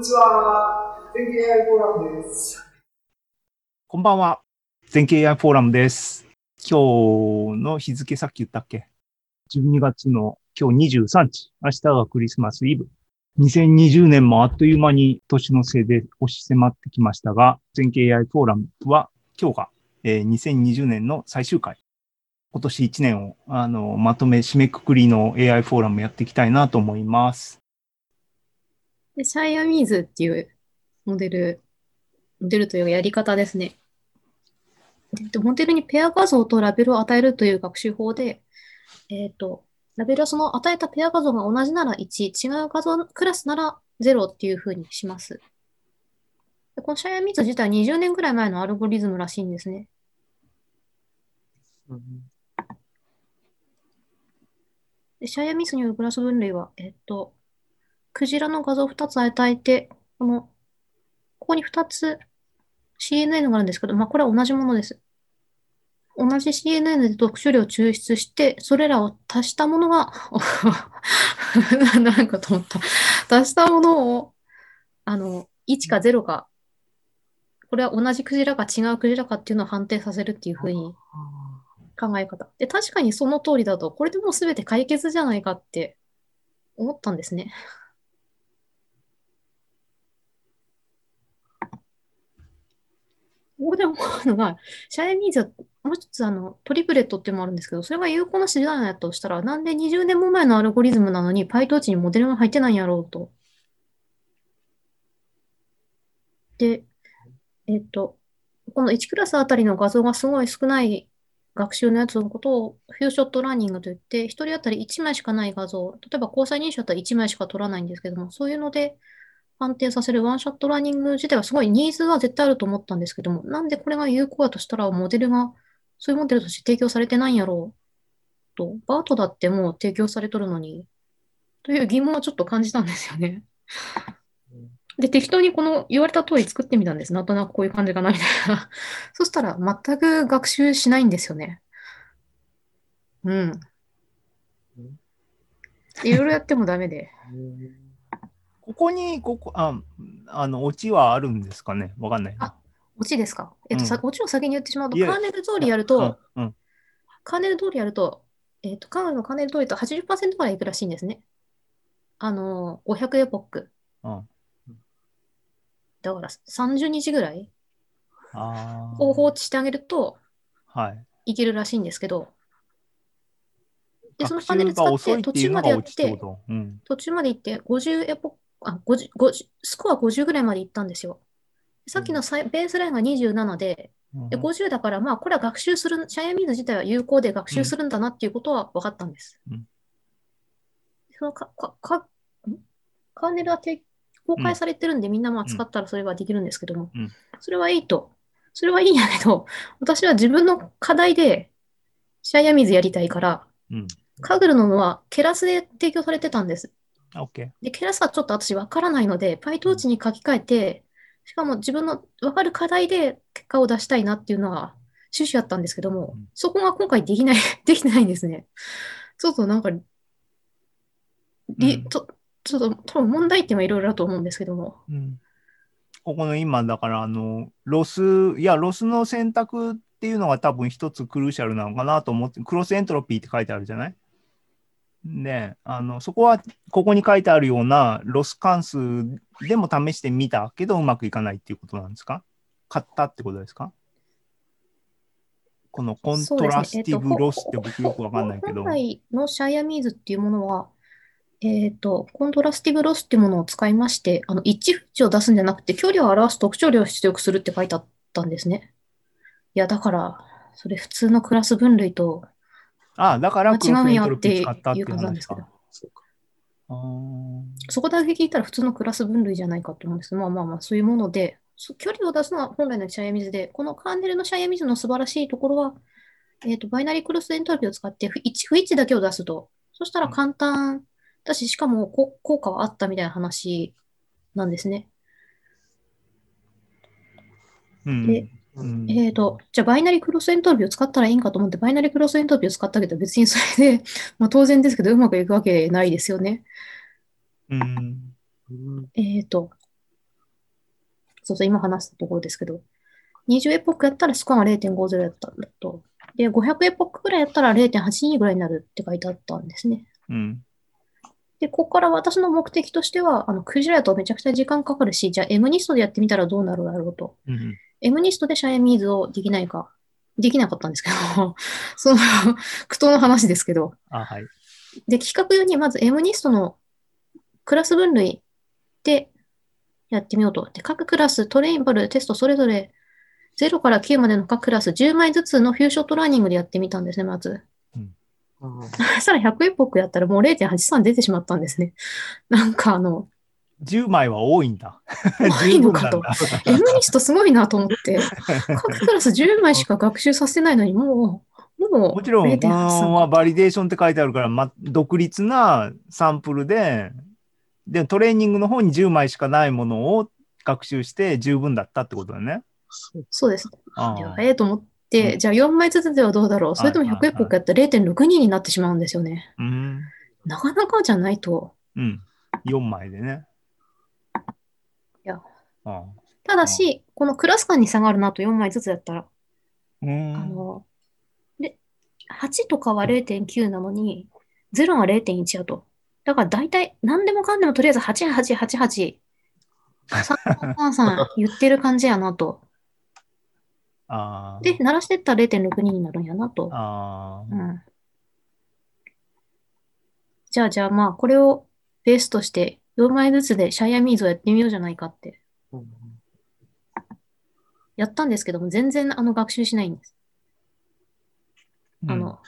にちは。全経 AI フォーラムです。こんばんは。全経 AI フォーラムです。今日の日付さっき言ったっけ ?12 月の今日23日。明日がクリスマスイブ。2020年もあっという間に年のせいで押し迫ってきましたが、全経 AI フォーラムは今日が、えー2020年の最終回。今年1年をあのまとめ締めくくりの AI フォーラムやっていきたいなと思います。で、シャイアミーズっていうモデル、モデルというかやり方ですね。モデルにペア画像とラベルを与えるという学習法で、えっと、ラベルはその与えたペア画像が同じなら1、違う画像クラスなら0っていうふうにします。でこのシャイアミーズ自体20年ぐらい前のアルゴリズムらしいんですね。で、シャイアミスによるクラス分類は、えっと、クジラの画像を2つ与えて、この、ここに2つ CNN があるんですけど、まあ、これは同じものです。同じ CNN で読書量を抽出して、それらを足したものが、なんかと思った。足したものを、あの、1か0か、これは同じクジラか違うクジラかっていうのを判定させるっていうふうに考え方。で、確かにその通りだと、これでもう全て解決じゃないかって思ったんですね。ここで思うのが、シャイミーズはもう一つあのトリプレットってもあるんですけど、それが有効な手段やとしたら、なんで20年も前のアルゴリズムなのに PyTorch にモデルが入ってないんやろうと。で、えっと、この1クラスあたりの画像がすごい少ない学習のやつのことを few-shot learning といって、1人当たり1枚しかない画像、例えば虹彩認証だったら1枚しか取らないんですけども、そういうので判定させる one-shot learning 自体はすごいニーズは絶対あると思ったんですけども、なんでこれが有効だとしたらモデルが、そういうモデルとして提供されてないんやろうと、 BERT だってもう提供されとるのに、という疑問はちょっと感じたんですよね。で、適当にこの言われた通り作ってみたんです。なんとなくこういう感じかなみたいな。そしたら全く学習しないんですよね。うん。いろいろやってもダメで。ここに、ここ、あ、あの、オチはあるんですかね？わかんないな。あオチですか？えっと、さうオチを先に言ってしまうと、いやカーネル通りやると、うん、うん。カーネル通りやると、えっと、カーネルのカーネル通りと80%ぐらいいくらしいんですね。あの、500エポック。うんだから30日ぐらいあを放置してあげるとあ。はい。いけるらしいんですけど、で、その学パネル使って途中までやってこ、と。うん。途中まで行って50エポあ50 50スコア50ぐらいまで行ったんですよ。さっきのサイベースラインが27で、でうん50だから、まあ、これは学習する、シャイアミーズ自体は有効で学習するんだなっていうことは分かったんです。うんそのかかかん？カーネルは提公開されてるんで、みんなまあ使ったらそれはできるんですけども、うんそれはいいと。それはいいんやけど、私は自分の課題でシャイアミーズやりたいから、うん。カグルのはケラスで提供されてたんです。オッケで、ケラスはちょっと私わからないので、PyTorch に書き換えて、しかも自分のわかる課題で結果を出したいなっていうのが趣旨だったんですけどもうん、そこが今回できない、できてないんですね。ちょっとなんか、りうんとちょっと多分問題点はいろいろだと思うんですけども。ー。うん。ここの今、だから、あの、 loss、いや、ロスの選択っていうのが多分一つ crucial なのかなと思って、 cross entropy って書いてあるじゃない？で、あの、そこは、ここに書いてあるようなロス関数でも試してみたけど、うまくいかないっていうことなんですか？買ったってことですか？この contrastive loss って僕よくわかんないけど。本来の Siamese っていうものは、えっと、 contrastive loss っていうものを使いまして、あの一致不一致を出すんじゃなくて、距離を表す特徴量を出力するって書いてあったんですね。いや、だから、それ普通のクラス分類とああ、だから cross entropy 違うんや使ったっていうす話けどか。そこだけ聞いたら普通のクラス分類じゃないかと思うんですけど、まあまあまあ、そういうもので、そ距離を出すのは本来の Siamese で、このカーネルの Siamese の素晴らしいところは、えっと、 binary cross entropy を使って不一致不一致だけを出すと。そしたら簡単だし、しかもこ効果はあったみたいな話なんですね。うんでうんえっと、じゃあ binary cross entropy を使ったらいいんかと思って、 binary cross entropy を使ったけど、別にそれで、まあ当然ですけど、うまくいくわけないですよね。うんえっと、そうそう、今話したところですけど、20エポックやったらスコアが0.50やったんだと。で、500エポックぐらいやったら0.82ぐらいになるって書いてあったんですね。うん。で、ここから私の目的としては、あの、クジラやとめちゃくちゃ時間かかるし、じゃあ M ニストでやってみたらどうなるだろうと。うん。M ニストでシャイアミーズをできないか。できなかったんですけど、その苦闘の話ですけど。あ、はい。で、企画用にまず M ニストのクラス分類でやってみようと。で、各クラス、 train val、test それぞれ0から9までの各クラス10枚ずつの few-shot learning でやってみたんですね、まず。うん そしたら100 epoch やったらもう0.83出てしまったんですね。なんかあの、10枚は多いんだ。多いのかと十分なんだ M ニストすごいなと思って、各クラス10枚しか学習させてないのに、もう、もうもちろん、こ0.83のは validation って書いてあるから、ま、独立なサンプルで、で、トレーニングの方に10枚しかないものを学習して十分だったってことだね。そうです。ええと思って、うんじゃあ4枚ずつではどうだろう？それとも100はいはいエポックやったら0.62になってしまうんですよね。うん。なかなかじゃないと。うん。4枚でね。ただし、このクラス間に差があるなと4枚ずつやったら、うん。あの、で、8とかは0.9なのに、0が0.1やと。だから大体、何でもかんでもとりあえず8888、3333言ってる感じやなと。で、鳴らしてったら0.62になるんやなと。うん。じゃあ、じゃあまあ、これをベースとして、4枚ずつでシャイアミーズをやってみようじゃないかって、やったんですけども、全然あの学習しないんです。あの、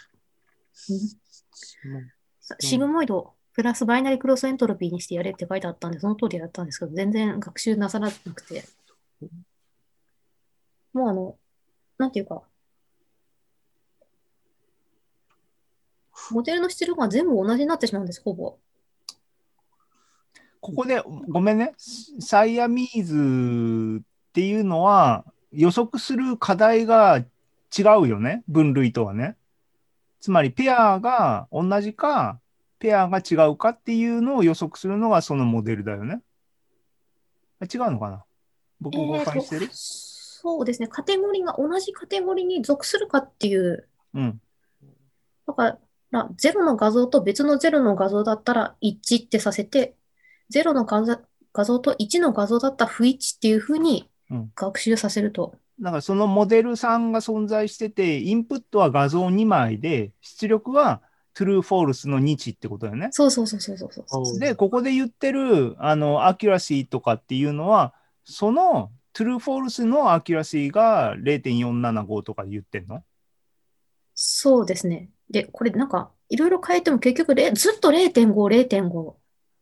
さシグモイドプラスバイナリクロスエントロピーにしてやれって書いてあったんで、その通りやったんですけど、全然学習なさらなくて。もうあの、なんていうか、モデルの出力が全部同じになってしまうんです、ほぼ。ここで、ごめんね。サイアミーズっていうのは予測する課題が違うよね。分類とはね。つまりペアが同じか、ペアが違うかっていうのを予測するのがそのモデルだよね。あ違うのかな？僕誤解してる、そうですね、カテゴリーが同じカテゴリーに属するかっていう、うん。だから、0の画像と別の0の画像だったら一致ってさせて、0の画像と1の画像だったら不一致っていうふうにうん学習させると。だからそのモデルさんが存在してて、インプットは画像2枚で、出力は true, false の日ってことだよね。そうそうそうそうそうそう。で、ここで言ってる、あの、 accuracy とかっていうのは、その true, false の accuracy が0.475とかで言ってんの？そうですね。で、これなんか、いろいろ変えても結局れずっと0.5、0.5。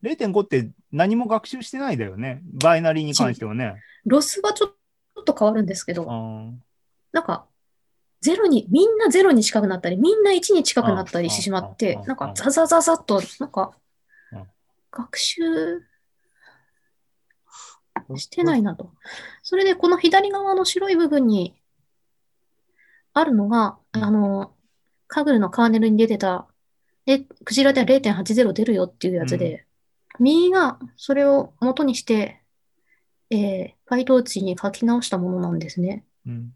?0.5 って何も学習してないだよね。バイナリーに関してはね。ロスがちょっと変わるんですけど、あなんか、ゼロに、みんなゼロに近くなったり、みんな1に近くなったりしてしまってなんかあザザザザっと、なんかうん、学習してないなと。それで、この左側の白い部分にあるのが、うんあの、カグルのカーネルに出てた、で、クジラでは0.80出るよっていうやつで、右がそれを元にして、えー、PyTorch に書き直したものなんですね。うん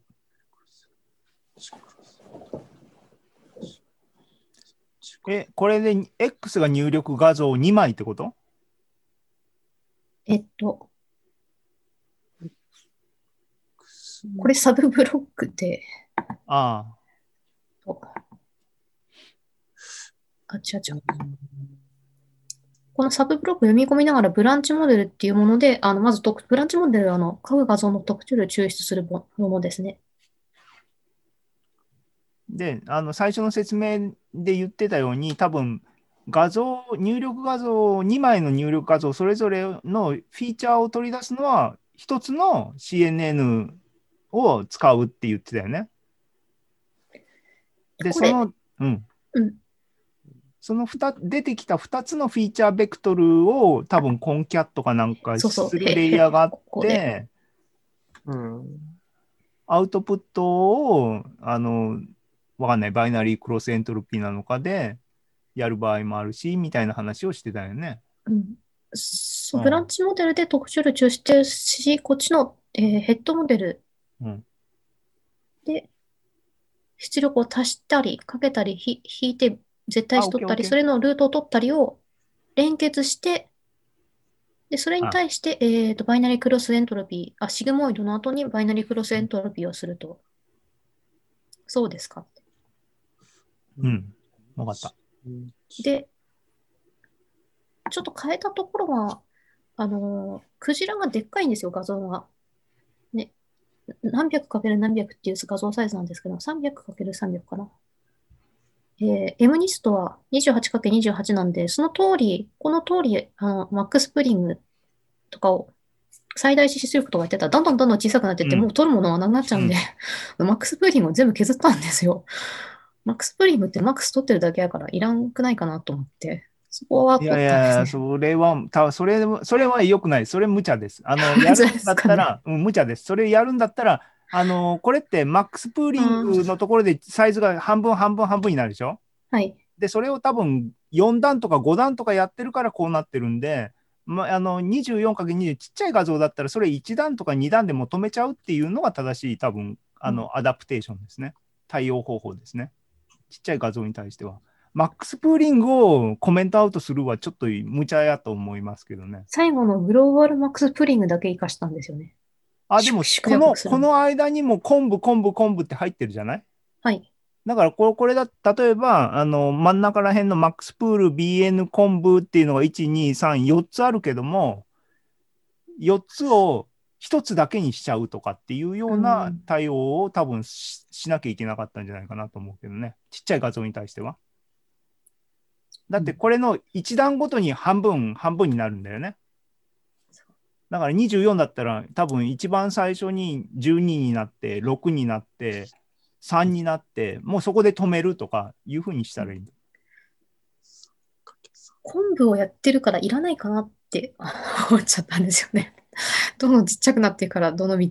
え、これで X が入力画像2枚ってこと？えっと、これサブブロックで、あとあ、違う違う。このサブブロック読み込みながらブランチモデルっていうもので、あの、まず特ブランチモデルはあの、各画像の特徴量を抽出するもものですね。で、あの、最初の説明で言ってたように、多分、画像、入力画像、2枚の入力画像、それぞれのフィーチャーを取り出すのは、一つの CNN を使うって言ってたよね。で、その、うん。うんその出てきた2つのフィーチャーベクトルを多分コンキャットかなんかするレイヤーがあって、うん。アウトプットを、あの、わかんない、バイナリークロスエントロピーなのかでやる場合もあるし、みたいな話をしてたよね。うん。そう、うんブランチモデルで特徴量抽出し、こっちの、えー head model うん。で出力を足したり、かけたり、ひ引いて絶対値取ったり、それのルートを取ったりを連結して、で、それに対して、えーと、 binary cross entropy、あ、 sigmoid の後に binary cross entropy をすると。そうですか？うん。わかった。で、ちょっと変えたところは、あのークジラがでっかいんですよ、画像が。ね。何百かける何百っていう画像サイズなんですけど、300かける300かな。えー、M ニストは 28×28 なんで、その通り、この通り、あの、マックスプリングとかを最大出力とか言ってたら、どんどんどんどん小さくなってって、うんもう取るものがなくなっちゃうんで、max pooling を全部削ったんですよ。 max pooling ってマックス取ってるだけやからいらんくないかなと思って、そこはい凝ったんやいやいや。それは、たそれ、それは良くない。それ無茶です。あの、やるんだったら、うん、無茶です。それやるんだったら、あの、これって max pooling のところでサイズが半分半分半分になるでしょ？はい。で、それを多分4段とか5段とかやってるからこうなってるんで、まあ、あの 24×20 ちっちゃい画像だったらそれ1段とか2段でも止めちゃうっていうのが正しい多分あの adaptation ですね。対応方法ですね。ちっちゃい画像に対しては。マックスプーリングをコメントアウトするはちょっと無茶やと思いますけどね。最後のグローバルマックスプリングだけ活かしたんですよね。あ、でも縮このこの間にも昆布昆布昆布って入ってるじゃない？はい。だからこれ、これだ、例えば、あの、真ん中ら辺のマックスプール、BN 昆布っていうのが1、2、3、4つあるけども、4つを1つだけにしちゃうとかっていうよううなん対応を多分ししなきゃいけなかったんじゃないかなと思うけどね。ちっちゃい画像に対しては。だってこれの1段ごとに半分、半分になるんだよね。だから24だったら多分一番最初に12になって、6になって、3になって、もうそこで止めるとかいうふうにしたらいい。昆布をやってるからいらないかなって 思っちゃったんですよね。どんどんちっちゃくなってから、どの道？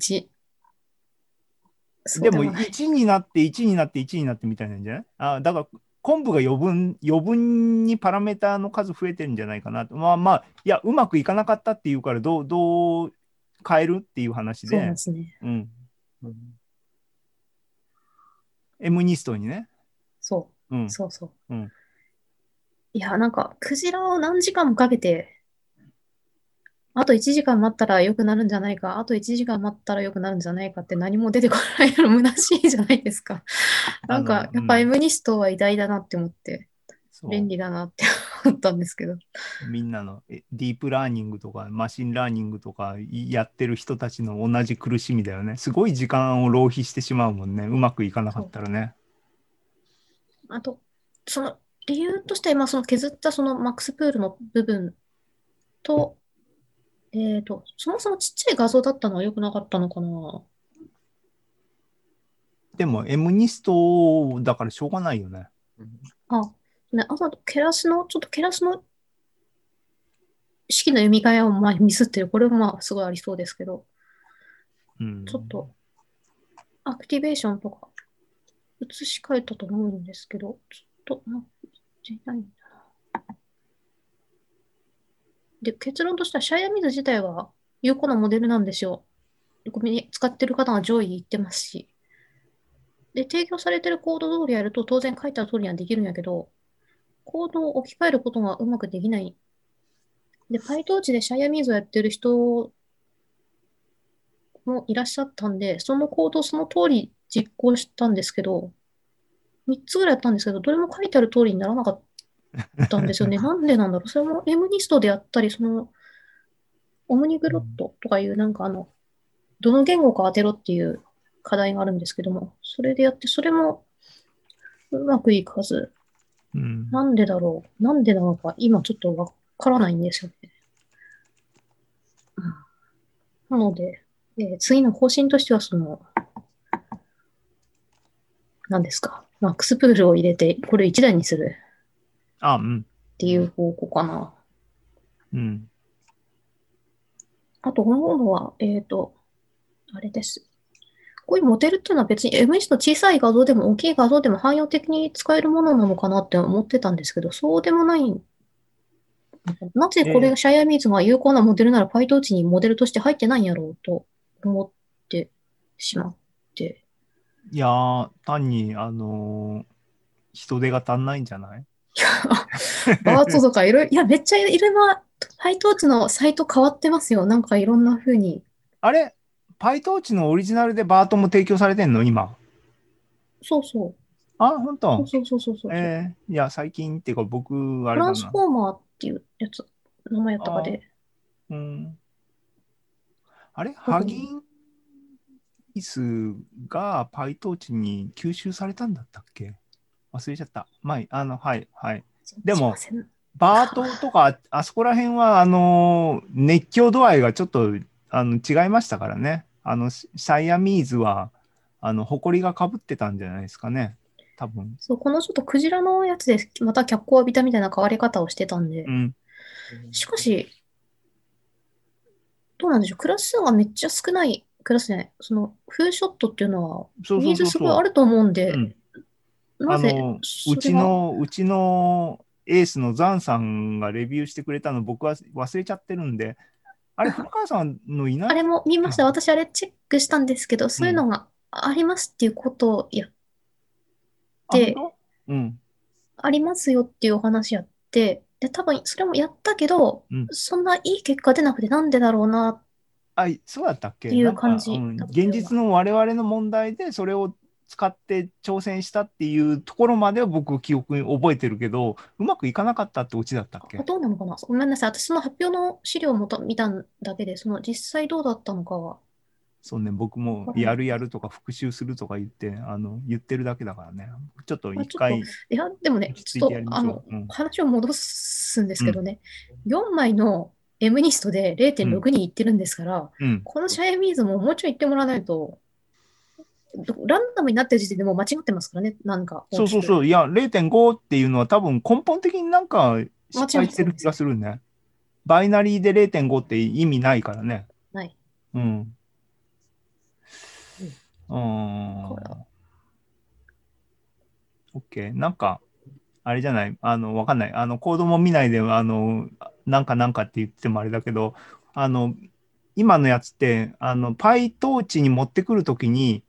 でもない1になって、1になって、1になってみたいなんじゃない？あだから昆布が余分、余分にパラメーターの数増えてるんじゃないかなと。まあまあ、いや、うまくいかなかったっていうから、どう、どう変えるっていう話でそうで、すね。うん。M ニストにね。そうう。ん。そうそう。うんいや、なんか、クジラを何時間もかけて、あと1時間待ったら良くなるんじゃないか、あと1時間待ったら良くなるんじゃないかって何も出てこないの虚しいじゃないですか。なんあか、のやっぱうん M ニストは偉大だなって思って、そう便利だなって思ったんですけど。みんなのえディープラーニングとか machine learning とかいやってる人たちの同じ苦しみだよね。すごい時間を浪費してしまうもんね。うまくいかなかったらね。あと、その理由として、まあ、その削ったその max pool の部分と、えっと、そもそもちっちゃい画像だったのは良くなかったのかな？でも M ニストだからしょうがないよね。あ、ね、あと、ケラスの、ちょっとケラスの式の読み替えをまあミスってる。これもまあすごいありそうですけど、うん、ちょっと、アクティベーションとか、移し替えたと思うんですけど、ちょっと、なってないんだな。で、結論としては、シャイアミズ自体は有効なモデルなんですよ。使ってる方が上位に行ってますし。で、提供されてるコード通りやると、当然書いた通りにはできるんやけど、コードを置き換えることがうまくできない。で、PyTorch でシャイアミズをやってる人もいらっしゃったんで、そのコードをその通り実行したんですけど、3つぐらいやったんですけど、どれも書いてある通りにならなかったんですよね。なんでなんだろう。それも M ニストでやったり、その、オムニグロットとかいう、なんかあの、どの言語か当てろっていう課題があるんですけども、それでやって、それもうまくいかず、うんなんでだろう。なんでなのか、今ちょっとわからないんですよね。うんなので、えー次の方針としては、その、何ですか。マックスプールを入れて、これ1台にするあ、うん。っていう方向かな。うん。あと、思うのは、えっ、と、あれです。こういうモデルっていうのは別に MS の小さい画像でも大きい画像でも汎用的に使えるものなのかなって思ってたんですけど、そうでもないなぜこれがシャイアミーズが有効なモデルなら PyTorch にモデルとして入ってないんやろうと思ってしまって。いやー、単に、あのー人手が足んないんじゃない？バートとかいろいろ、いや、めっちゃいろいろ、PyTorch のサイト変わってますよ。なんかいろんな風に。あれ ?PyTorch のオリジナルでバートも提供されてんの？今。そうそう。あ、本当？そうそうそうそう。えーいや、最近っていうか僕、あれだなトランス。フォーマーっていうやつ、名前やったかで。うん、あれ？ハギンイスが PyTorch に吸収されたんだったっけ？忘れちゃった。まあ、あの、はい、はい。でもバートとか、あそこら辺は、あのー熱狂度合いがちょっとあの違いましたからね。あの、シャイアミーズは、あの、埃がかぶってたんじゃないですかね。多分。そう、このちょっとクジラのやつでまた脚光を浴びたみたいな変わり方をしてたんでう。ん。しかし、どうなんでしょう。クラス数がめっちゃ少ない、クラスじゃない、その、フーショットっていうのは、ニー。ズすごいあると思うんで、うんあの、そうちの、うちのエースのザンさんがレビューしてくれたの僕は忘れちゃってるんで、あれ、古川さんのいない？あれも見ました。私あれチェックしたんですけど、そういうのがありますっていうことをや、であ本当？うん。ありますよっていうお話やって、で、多分それもやったけど、うんそんないい結果出なくてなんでだろうな。あ、そうだったっけっていうなんか感じうん現実の我々の問題でそれを使って挑戦したっていうところまでは僕記憶に覚えてるけど、うまくいかなかったってオチだったっけ？どうなのかなごめんなさい。私その発表の資料をもと見ただけで、その実際どうだったのかは。そうね、僕もやるやるとか復習するとか言って、あの、言ってるだけだからね。ちょっと一回、いや、でもね、落ちょってと、あの、うん話を戻すんですけどね、4枚の M ニストで0.6にいってるんですから、うん。このシャイアミーズももうちょい言ってもらわないと、どランダムになってる時点でもう間違ってますからね、なんか。そうそうそう。いや、0.5っていうのは多分根本的になんか失間違敗ってるしてる気がするね。バイナリーで0.5って意味ないからね。ない。うん。うん。これは OK。なんか、あれじゃない、あの、わかんない。あの、コードも見ないで、あの、なんかなんかって言ってもあれだけど、あの、今のやつって、あの、PyTorch に持ってくるときに、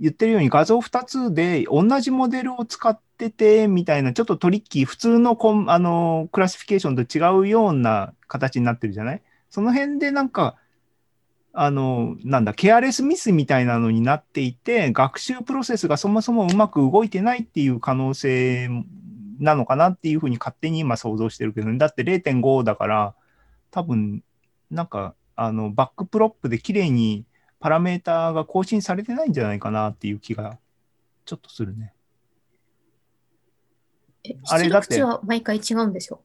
言ってるように画像2つで同じモデルを使ってて、みたいな、ちょっとトリッキー、普通のコンあのクラシフィケーションと違うような形になってるじゃない？その辺でなんか、あの、なんだ、ケアレスミスみたいなのになっていて、学習プロセスがそもそもうまく動いてないっていう可能性なのかなっていうふうに勝手に今想像してるけど、ね、だって0.5だから、多分、なんか、あの、 backprop で綺麗にパラメーターが更新されてないんじゃないかなっていう気がちょっとするね。えあれだって出力値は毎回違うんですよ。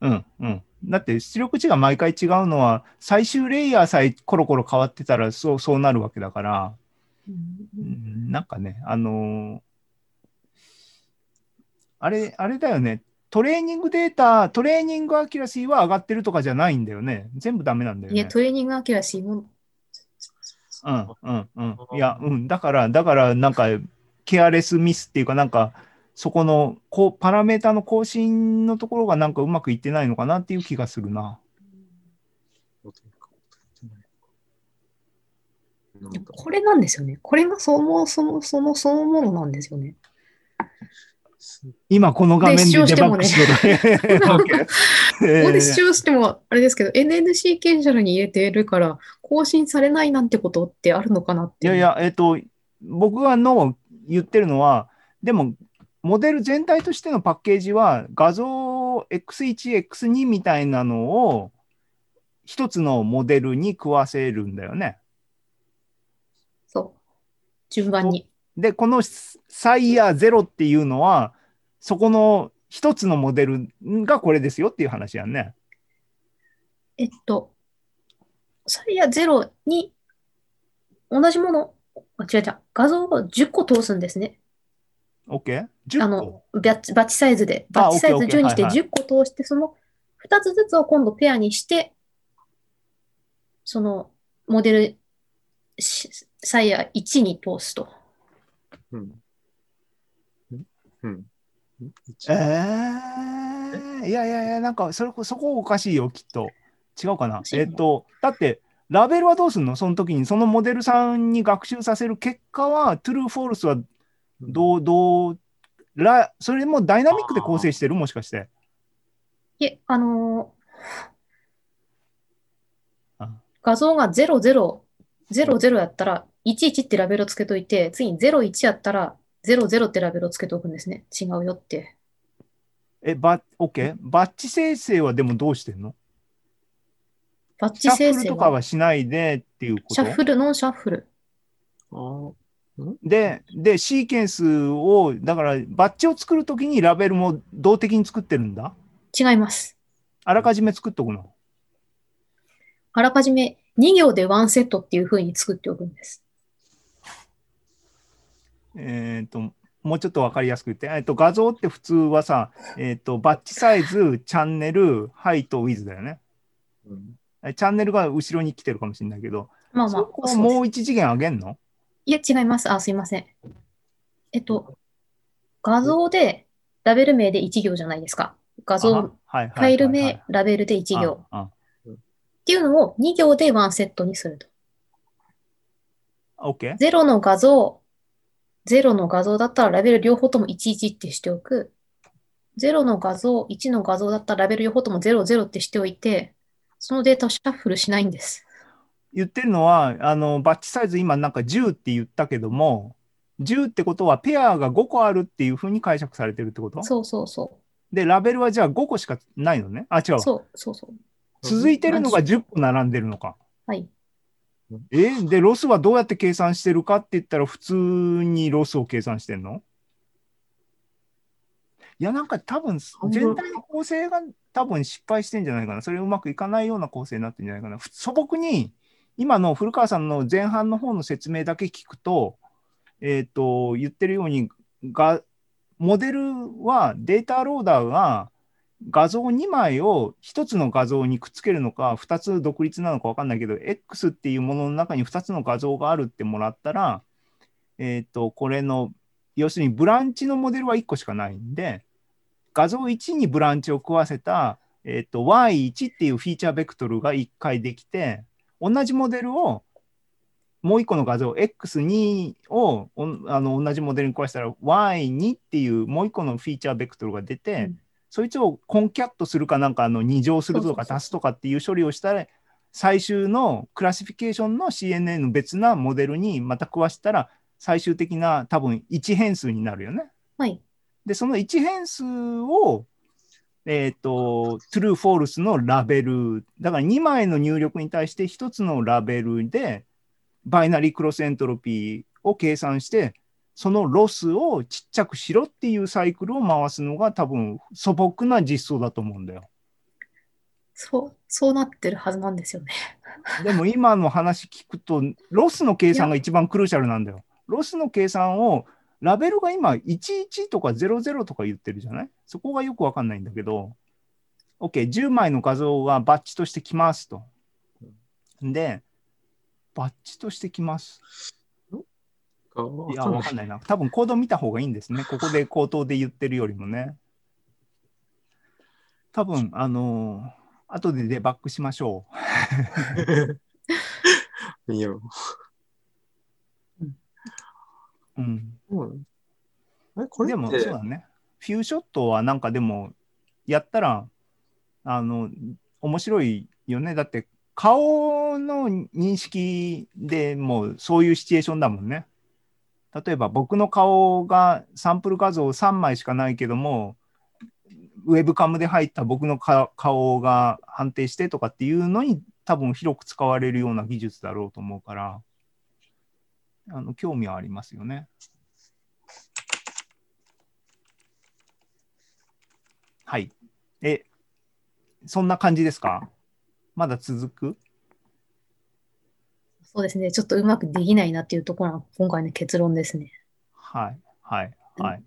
うん、うん。だって出力値が毎回違うのは、最終レイヤーさえコロコロ変わってたらそうそうなるわけだから、うんなんかね、あのーあれ、あれだよね。トレーニングデータ、 training accuracy は上がってるとかじゃないんだよね。全部ダメなんだよいや、ね。 training accuracy も、うん、うん、うん。いや、うん。だから、だから、なんか、ケアレスミスっていうか、なんか、そこの、こう、パラメータの更新のところがなんかうまくいってないのかなっていう気がするな。これなんですよね。これがそもそもそのそのものなんですよね。今この画面でで視聴してもねデバッグしろと。ここで視聴してもあれですけど、NNC ケンシャルに入れているから、更新されないなんてことってあるのかなっていう。いやいや、えっ、と、僕がの言ってるのは、でも、モデル全体としてのパッケージは、画像 X1、X2 みたいなのを、一つのモデルに食わせるんだよね。そう。順番に。で、このサイヤゼロっていうのは、そこの一つのモデルがこれですよっていう話やんね。えっと、サイヤ0に同じもの、あ、違う違う、画像を10個通すんですね。OK? 10個あの、バッチ、バッチサイズで。バッチサイズ OK OK 10にしてはいはい10個通して、その2つずつを今度ペアにして、そのモデルしサイヤ1に通すと。うん。うん。うんえー、ーいやいやいや、なんかそれこそこおかしいよ、きっと。違うかな？えっ、と、だって、ラベルはどうすんの？その時に、そのモデルさんに学習させる結果は、 true、false はどう、どう、らそれもダイナミックで構成してる？もしかして。いえ、あのーあ。画像が00、00やったら、11ってラベルをつけといて、次に01やったら、00ってラベルをつけておくんですね。違うよって。え、バッ、オッケーバッチ生成はでもどうしてんの？バッチシャッ生成フルとかは、はしないでっていうこと？シャッフル、 non shuffle。あーで、で、シーケンスを、だから、バッチを作るときにラベルも動的に作ってるんだ？違います。あらかじめ作っとくの？あらかじめ2行でワンセットっていう風に作っておくんです。えっ、と、もうちょっとわかりやすく言って、えっと、画像って普通はさ、えっ、と、バッチサイズ、チャンネル、ハイト、ウィズだよね。うんえチャンネルが後ろに来てるかもしれないけど、まあまあそこ、をもう一次元上げんの？いや、違います。あ、すいません。えっと、画像でラベル名で1行じゃないですか。画像、あはいはいファイル名、ラベルで1行。あっていうのを2行でワンセットにすると。あ、OK? 0の画像、0の画像だったらラベル両方とも11ってしておく。0の画像、1の画像だったらラベル両方とも00ってしておいて、そのデータをシャッフルしないんです。言ってるのは、あの、バッチサイズ今なんか10って言ったけども、10ってことはペアが5個あるっていうふうに解釈されてるってこと？そうそうそで、ラベルはじゃあ5個しかないのね？あ、違う。そうそうそう。続いてるのが10個並んでるのか。はい。えで、ロスはどうやって計算してるかって言ったら、普通にロスを計算してんの？いや、なんか多分、全体の構成が多分失敗してんじゃないかな。それうまくいかないような構成になってんじゃないかな。ふ素朴に、今の古川さんの前半の方の説明だけ聞くと、えっ、と、言ってるように、が、モデルは data loader が画像2枚を1つの画像にくっつけるのか、2つ独立なのか分かんないけど、X っていうものの中に2つの画像があるってもらったら、えっ、と、これの、要するにブランチのモデルは1個しかないんで、画像1にブランチを食わせた、えっ、と、Y1 っていうフィーチャーベクトルが1回できて、同じモデルをもう1個の画像 X2 をおあの同じモデルに食わせたら Y2 っていうもう1個のフィーチャーベクトルが出て、うんそいつを concat するかなんかあの2乗するとか足すとかっていう処理をしたら最終の classification の CNN の別なモデルにまた食わしたら最終的な多分1変数になるよね。はい。で、その1変数を、えっ、と、true, false のラベル、だから2枚の入力に対して1つのラベルで、 binary cross entropy を計算して、そのロスをちっちゃくしろっていうサイクルを回すのが多分素朴な実装だと思うんだよ。そう、そうなってるはずなんですよね。でも今の話聞くと、ロスの計算が一番 crucial なんだよ。ロスの計算を、ラベルが今11とか00とか言ってるじゃない？そこがよくわかんないんだけど、OK、10枚の画像がバッチとしてきますと。で、バッチとしてきます。あいや、わかんないな。多分コード見た方がいいんですね。ここで口頭で言ってるよりもね。多分、あのー後でデバッグしましょいや、う。うん。うん。え、これでも、そうだね。フューショットはなんかでも、やったら、あの、面白いよね。だって、顔の認識でもうそういうシチュエーションだもんね。例えば僕の顔がサンプル画像3枚しかないけども、ウェブカムで入った僕の顔が判定してとかっていうのに多分広く使われるような技術だろうと思うから、あの興味はありますよね。はい。え、そんな感じですか？まだ続く？そうですね。ちょっとうまくできないなっていうところが今回の結論ですね。はい、はい、はい。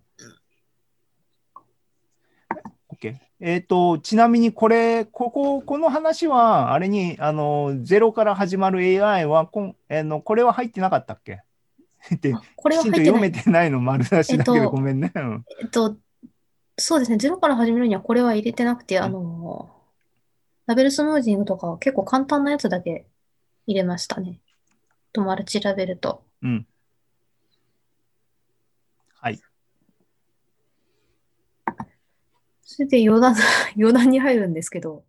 OK。えっ、ー、と、ちなみにこれ、ここ、この話は、あれに、あの、ゼロから始まる AI はこん、えー、のこれは入ってなかったっけ？ってこれはきちんと読めてないの丸出しだけど、え、ごめんね。えっと、そうですね。ゼロから始めるにはこれは入れてなくて、あの、ラベルスムージングとか結構簡単なやつだけ入れましたね。友達調べると。うん。はい。それで余談、余談に入るんですけど、